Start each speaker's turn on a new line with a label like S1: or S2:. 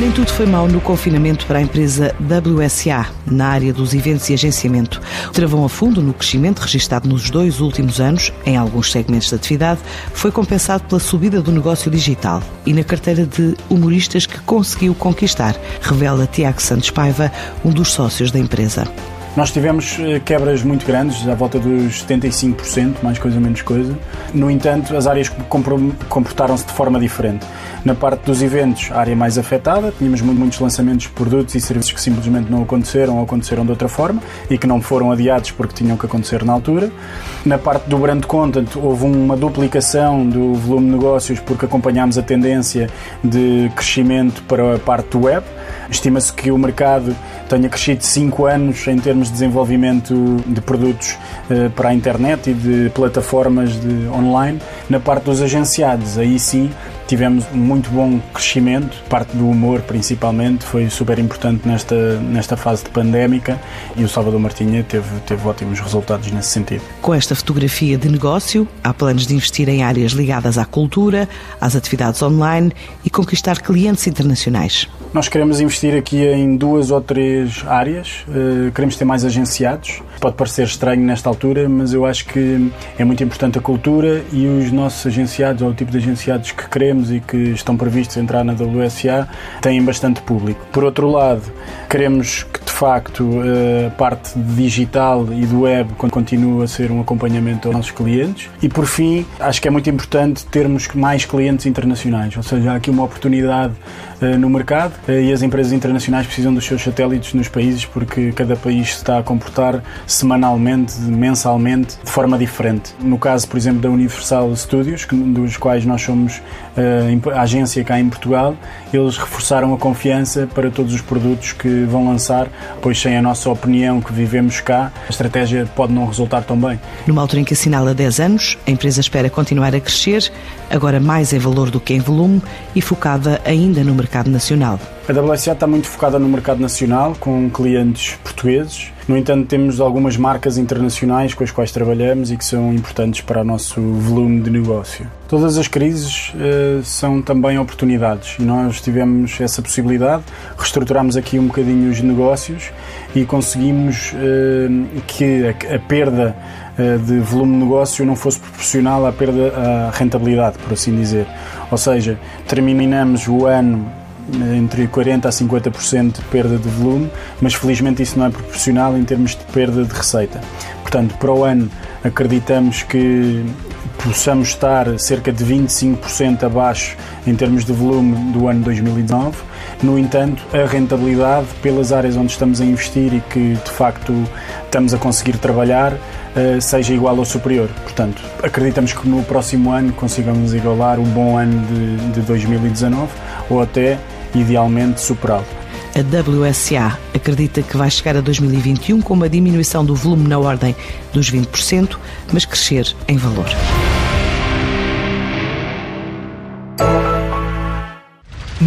S1: Nem tudo foi mau no confinamento para a empresa WSA, na área dos eventos e agenciamento. Travão a fundo no crescimento registado nos dois últimos anos, em alguns segmentos de atividade, foi compensado pela subida do negócio digital e na carteira de humoristas que conseguiu conquistar, revela Tiago Santos Paiva, um dos sócios da empresa.
S2: Nós tivemos eh, quebras muito grandes, à volta dos 75%, mais coisa menos coisa. No entanto, as áreas comportaram-se de forma diferente. Na parte dos eventos, a área mais afetada, tínhamos muitos lançamentos de produtos e serviços que simplesmente não aconteceram ou aconteceram de outra forma e que não foram adiados porque tinham que acontecer na altura. Na parte do brand content, houve uma duplicação do volume de negócios porque acompanhámos a tendência de crescimento para a parte do web. Estima-se que o mercado tenha crescido 5 anos em termos de desenvolvimento de produtos eh, para a internet e de plataformas de online. Na parte dos agenciados, aí sim tivemos muito bom crescimento, parte do humor principalmente, foi super importante nesta, nesta fase de pandémica e o Salvador Martinha teve, teve ótimos resultados nesse sentido.
S1: Com esta fotografia de negócio, há planos de investir em áreas ligadas à cultura, às atividades online e conquistar clientes internacionais.
S2: Nós queremos investir aqui em duas ou três áreas. Uh, queremos ter mais agenciados. Pode parecer estranho nesta altura, mas eu acho que é muito importante a cultura e os nossos agenciados, ou o tipo de agenciados que queremos e que estão previstos entrar na WSA, têm bastante público. Por outro lado, queremos que facto eh, a parte digital e do web continue a ser um acompanhamento aos nossos clientes. E por fim, acho que é muito importante termos mais clientes internacionais, ou seja, há aqui uma oportunidade eh, no mercado eh, e as empresas internacionais precisam dos seus satélites nos países porque cada país está a comportar semanalmente, mensalmente, de forma diferente. No caso, por exemplo, da Universal Studios, dos quais nós somos eh, a agência cá em Portugal, eles reforçaram a confiança para todos os produtos que vão lançar, pois sem a nossa opinião que vivemos cá, a estratégia pode não resultar tão bem.
S1: Numa altura em que assinala 10 anos, a empresa espera continuar a crescer, agora mais em valor do que em volume e focada ainda no mercado nacional.
S2: A WSA está muito focada no mercado nacional, com clientes portugueses. No entanto, temos algumas marcas internacionais com as quais trabalhamos e que são importantes para o nosso volume de negócio. Todas as crises uh, são também oportunidades e nós tivemos essa possibilidade, reestruturamos aqui um bocadinho os negócios e conseguimos uh, que a, a perda uh, de volume de negócio não fosse proporcional à perda à rentabilidade, por assim dizer. Ou seja, terminamos o ano entre 40% a 50% de perda de volume, mas felizmente isso não é proporcional em termos de perda de receita. Portanto, para o ano acreditamos que possamos estar cerca de 25% abaixo em termos de volume do ano 2019. No entanto, a rentabilidade pelas áreas onde estamos a investir e que de facto estamos a conseguir trabalhar eh, seja igual ou superior. Portanto, acreditamos que no próximo ano consigamos igualar o bom ano de, de 2019 ou até idealmente superá-lo.
S1: A WSA acredita que vai chegar a 2021 com uma diminuição do volume na ordem dos 20%, mas crescer em valor.